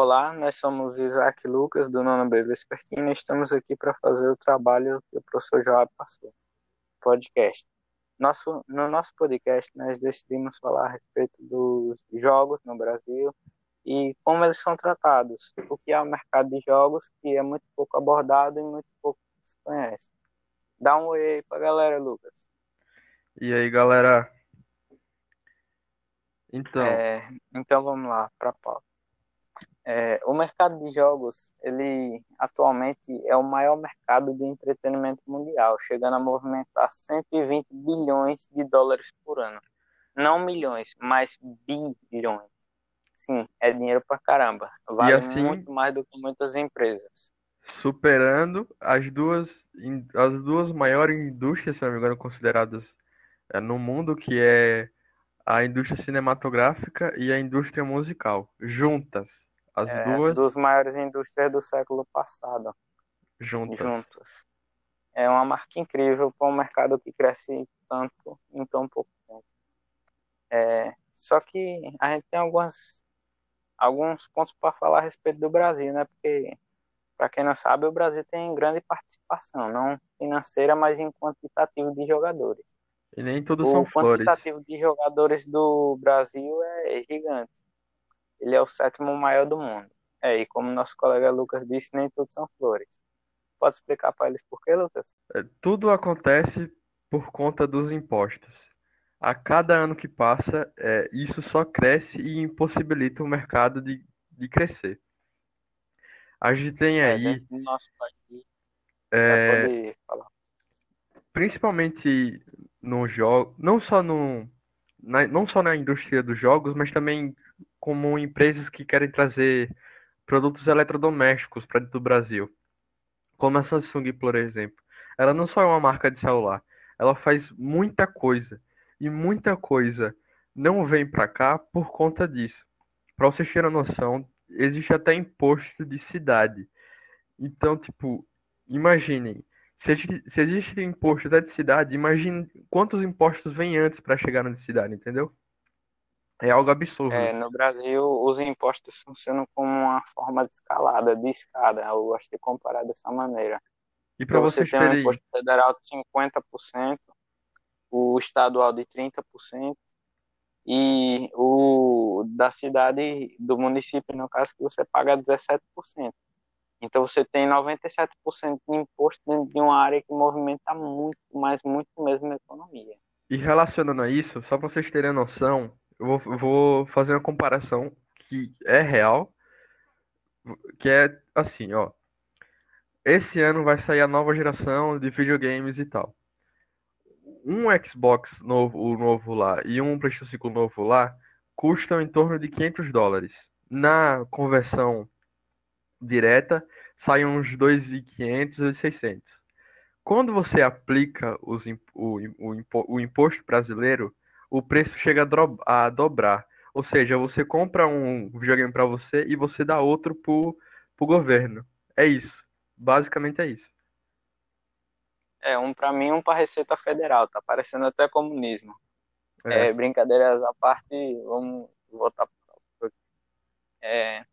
Olá, nós somos Isaac Lucas, do Nono B Vespertino, e estamos aqui para fazer o trabalho que o professor Joab passou, podcast. Nosso, no nosso podcast, nós decidimos falar a respeito dos jogos no Brasil e como eles são tratados, o que é o mercado de jogos, que é muito pouco abordado e muito pouco se conhece. Dá um oi aí pra galera, Lucas. E aí, galera? Então, É, então vamos lá, para a pauta. É, o mercado de jogos, ele atualmente é o maior mercado de entretenimento mundial, chegando a movimentar 120 bilhões de dólares por ano. Não milhões, mas bilhões. Sim, é dinheiro pra caramba. Vale assim- muito mais do que muitas empresas. superando as duas, as duas maiores indústrias, se não me engano, consideradas é, no mundo, que é a indústria cinematográfica e a indústria musical, juntas. As É, duas as duas maiores indústrias do século passado. juntas. juntas. É uma marca incrível para um mercado que cresce tanto em tão pouco tempo. É, só que a gente tem algumas, alguns pontos para falar a respeito do Brasil, né? Porque, para quem não sabe, o Brasil tem grande participação, não financeira, mas em quantitativo de jogadores. E nem tudo O são flores. quantitativo de jogadores do Brasil é gigante. Ele é o sétimo maior do mundo. É, e como nosso colega Lucas disse, nem tudo são flores. Pode explicar para eles por quê, Lucas? É, Tudo acontece por conta dos impostos. A cada ano que passa, é, isso só cresce e impossibilita o mercado de, de crescer. A gente tem É, aí, do nosso país, é, principalmente no jogo, não só no, na- não só na indústria dos jogos, mas também como empresas que querem trazer produtos eletrodomésticos para dentro do Brasil, como a Samsung, por exemplo. Ela não só é uma marca de celular, ela faz muita coisa e muita coisa não vem para cá por conta disso. Para vocês terem noção, existe até imposto de cidade. Então, tipo, imaginem, se se existe imposto até de cidade, imagine quantos impostos vêm antes para chegar na de cidade, entendeu? É algo absurdo. É, no Brasil, os impostos funcionam como uma forma de escalada, de escada. Eu gosto de comparar dessa maneira. E para Então, você tem um imposto federal de 50%, o estadual de 30% e o da cidade, do município, no caso, que você paga 17%. Então, você tem 97% de imposto dentro de uma área que movimenta muito, mas muito mesmo a economia. e relacionando a isso, só para vocês terem noção, eu vou, vou fazer uma comparação que é real, que é assim, ó. Esse ano vai sair a nova geração de videogames e tal. Um Xbox novo, o novo lá, e um PlayStation 5 novo lá, custam em torno de 500 dólares. Na conversão direta, saem uns 2.500 e 600. Quando você aplica os, o, o, o imposto brasileiro, o preço chega a, dro- a dobrar. Ou seja, você compra um videogame para você e você dá outro pro, pro governo. É isso. Basicamente é isso. É, um para mim, um para Receita Federal, tá parecendo até comunismo. É. É, brincadeiras à parte, vamos voltar para é,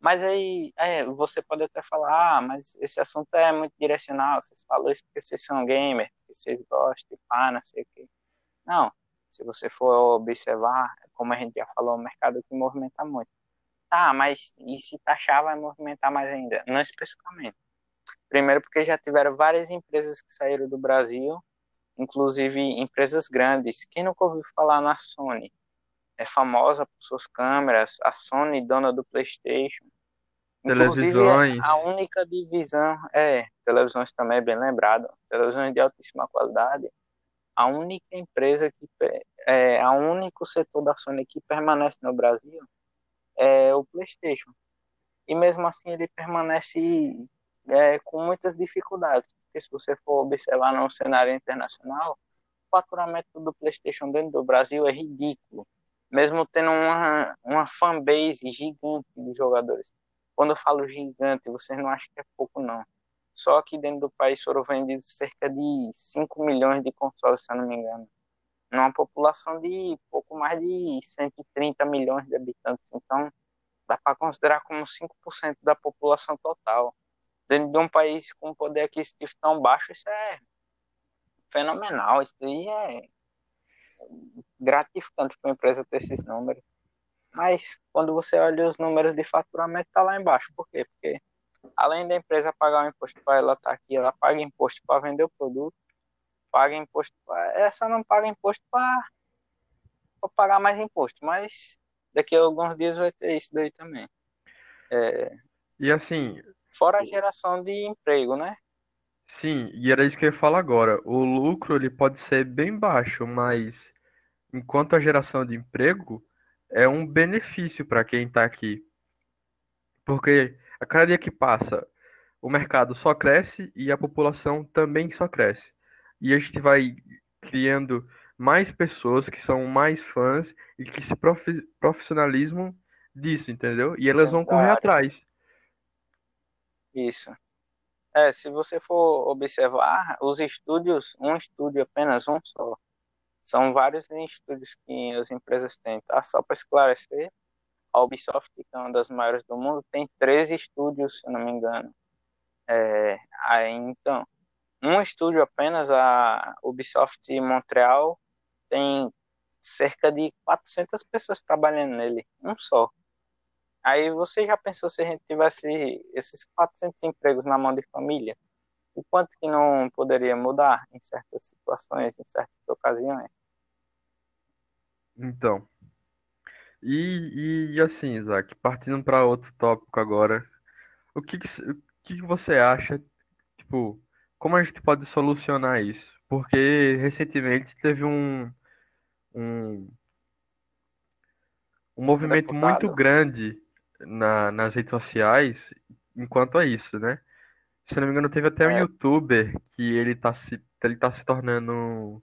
Mas aí, é, você pode até falar, ah, mas esse assunto é muito direcional, vocês falam isso porque vocês são gamer, porque vocês gostam de pá, não sei o quê. Não, se você for observar, como a gente já falou, é um mercado que movimenta muito. Tá, mas e se taxar vai movimentar mais ainda? Não especificamente. Primeiro porque já tiveram várias empresas que saíram do Brasil, inclusive empresas grandes. Quem nunca ouviu falar na Sony? É famosa por suas câmeras, a Sony, dona do PlayStation. Inclusive, Televisões. a única divisão, é, televisões também, bem lembrado, televisões de altíssima qualidade. A única empresa que, é, a único setor da Sony que permanece no Brasil é o PlayStation. E mesmo assim ele permanece é, com muitas dificuldades, porque se você for observar no cenário internacional, o faturamento do PlayStation dentro do Brasil é ridículo, mesmo tendo uma, uma fanbase gigante de jogadores. Quando eu falo gigante, vocês não acham que é pouco, não. Só que dentro do país foram vendidos cerca de 5 milhões de consoles, se eu não me engano. Numa população de pouco mais de 130 milhões de habitantes. Então, dá para considerar como 5% da população total. Dentro de um país com poder aquisitivo tão baixo, isso é fenomenal. Isso aí é gratificante para a empresa ter esses números. Mas quando você olha os números de faturamento, está lá embaixo. Por quê? Porque além da empresa pagar o imposto para ela estar tá aqui, ela paga imposto para vender o produto, paga imposto. Pra... Essa não paga imposto para pagar mais imposto, mas daqui a alguns dias vai ter isso daí também. É... E assim. Fora a geração de emprego, né? Sim, e era isso que eu ia falar agora. O lucro ele pode ser bem baixo, mas enquanto a geração de emprego é um benefício para quem está aqui. Porque a cada dia que passa, o mercado só cresce e a população também só cresce. E a gente vai criando mais pessoas que são mais fãs e que se profissionalizam disso, entendeu? E elas vão correr atrás. Isso. É, se você for observar, os estúdios, um estúdio apenas, um só, são vários estúdios que as empresas têm, tá? Só para esclarecer, a Ubisoft, que é uma das maiores do mundo, tem 13 estúdios, se não me engano. É, aí, então, um estúdio apenas, a Ubisoft Montreal, tem cerca de 400 pessoas trabalhando nele, um só. Aí você já pensou se a gente tivesse esses 400 empregos na mão de família? O quanto que não poderia mudar em certas situações, em certas ocasiões? Então, e, e assim, Isaac, partindo para outro tópico agora, o que, que, o que que você acha, tipo, como a gente pode solucionar isso? Porque recentemente teve um, um, um movimento muito grande na, nas redes sociais enquanto a isso, né? Se não me engano, teve até um é. youtuber que ele tá se, ele tá se tornando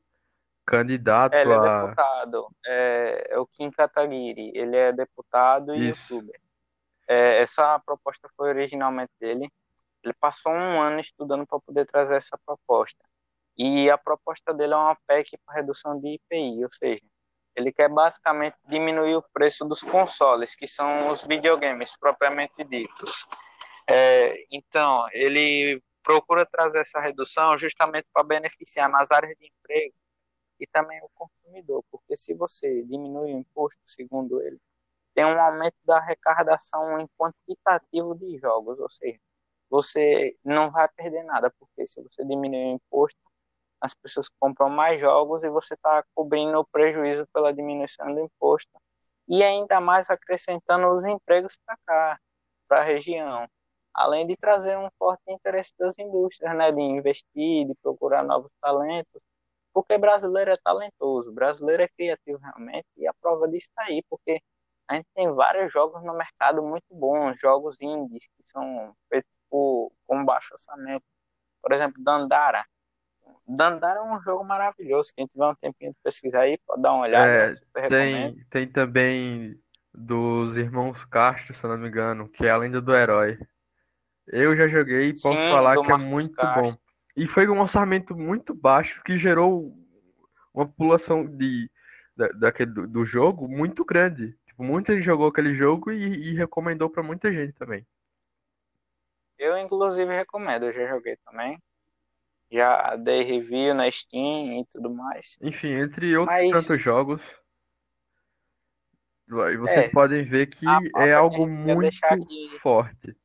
candidato é, ele é a. deputado. É, é o Kim Kataguiri. Ele é deputado e isso. youtuber. É, essa proposta foi originalmente dele. Ele passou um ano estudando para poder trazer essa proposta. E a proposta dele é uma PEC para redução de IPI, ou seja, ele quer basicamente diminuir o preço dos consoles, que são os videogames propriamente ditos. É, então, ele procura trazer essa redução justamente para beneficiar nas áreas de emprego e também o consumidor, porque se você diminui o imposto, segundo ele, tem um aumento da arrecadação em quantitativo de jogos, ou seja, você não vai perder nada, porque se você diminuir o imposto, as pessoas compram mais jogos e você está cobrindo o prejuízo pela diminuição do imposto. E ainda mais acrescentando os empregos para cá, para a região, além de trazer um forte interesse das indústrias, né, de investir, de procurar novos talentos, porque brasileiro é talentoso, brasileiro é criativo realmente e a prova disso está aí, porque a gente tem vários jogos no mercado muito bons, jogos indies que são feitos por, com baixo orçamento, por exemplo, Dandara, Dandara é um jogo maravilhoso. Quem tiver um tempinho de pesquisar aí, pode dar uma olhada. É, super tem, tem também dos irmãos Castro, se eu não me engano, que é a lenda do herói. Eu já joguei e posso Sim, falar que é muito Castro. bom. E foi um orçamento muito baixo que gerou uma população de, da, daquele, do, do jogo muito grande. Tipo, muita gente jogou aquele jogo e, e recomendou para muita gente também. Eu, inclusive, recomendo. Eu já joguei também já dei review na Steam e tudo mais. Enfim, entre outros Mas... tantos jogos, vocês é, podem ver que é algo muito aqui, forte.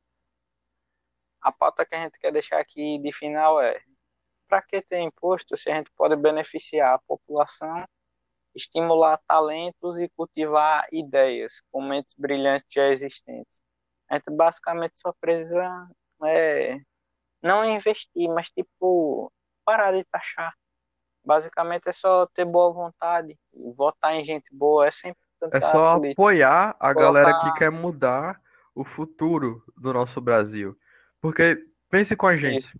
A pauta que a gente quer deixar aqui de final é: para que ter imposto se a gente pode beneficiar a população, estimular talentos e cultivar ideias com mentes brilhantes já existentes? A gente basicamente só precisa é, não investir, mas tipo, parar de taxar. Basicamente é só ter boa vontade, votar em gente boa, é sempre É só apoiar a Colocar... galera que quer mudar o futuro do nosso Brasil. Porque pense com a gente. Isso.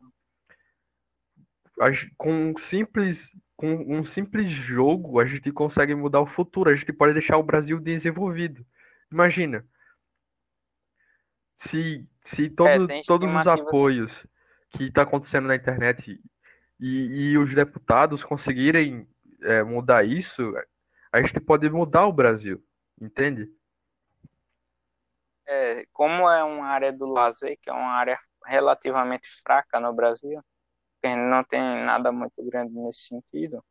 Com um simples com um simples jogo, a gente consegue mudar o futuro, a gente pode deixar o Brasil desenvolvido. Imagina, se, se todo, é, todos os apoios que está acontecendo na internet e, e os deputados conseguirem é, mudar isso, a gente pode mudar o Brasil, entende? É, como é uma área do lazer, que é uma área relativamente fraca no Brasil, que não tem nada muito grande nesse sentido,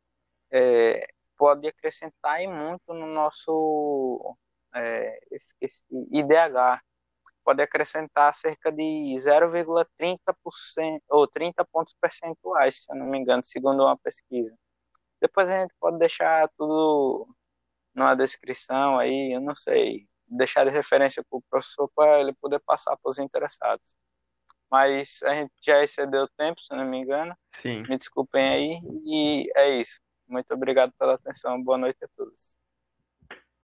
é, pode acrescentar e muito no nosso é, esqueci, IDH. Pode acrescentar cerca de 0,30% ou 30 pontos percentuais, se eu não me engano, segundo uma pesquisa. Depois a gente pode deixar tudo numa descrição aí, eu não sei, deixar de referência para o professor para ele poder passar para os interessados. Mas a gente já excedeu o tempo, se não me engano. Sim. Me desculpem aí. E é isso. Muito obrigado pela atenção. Boa noite a todos.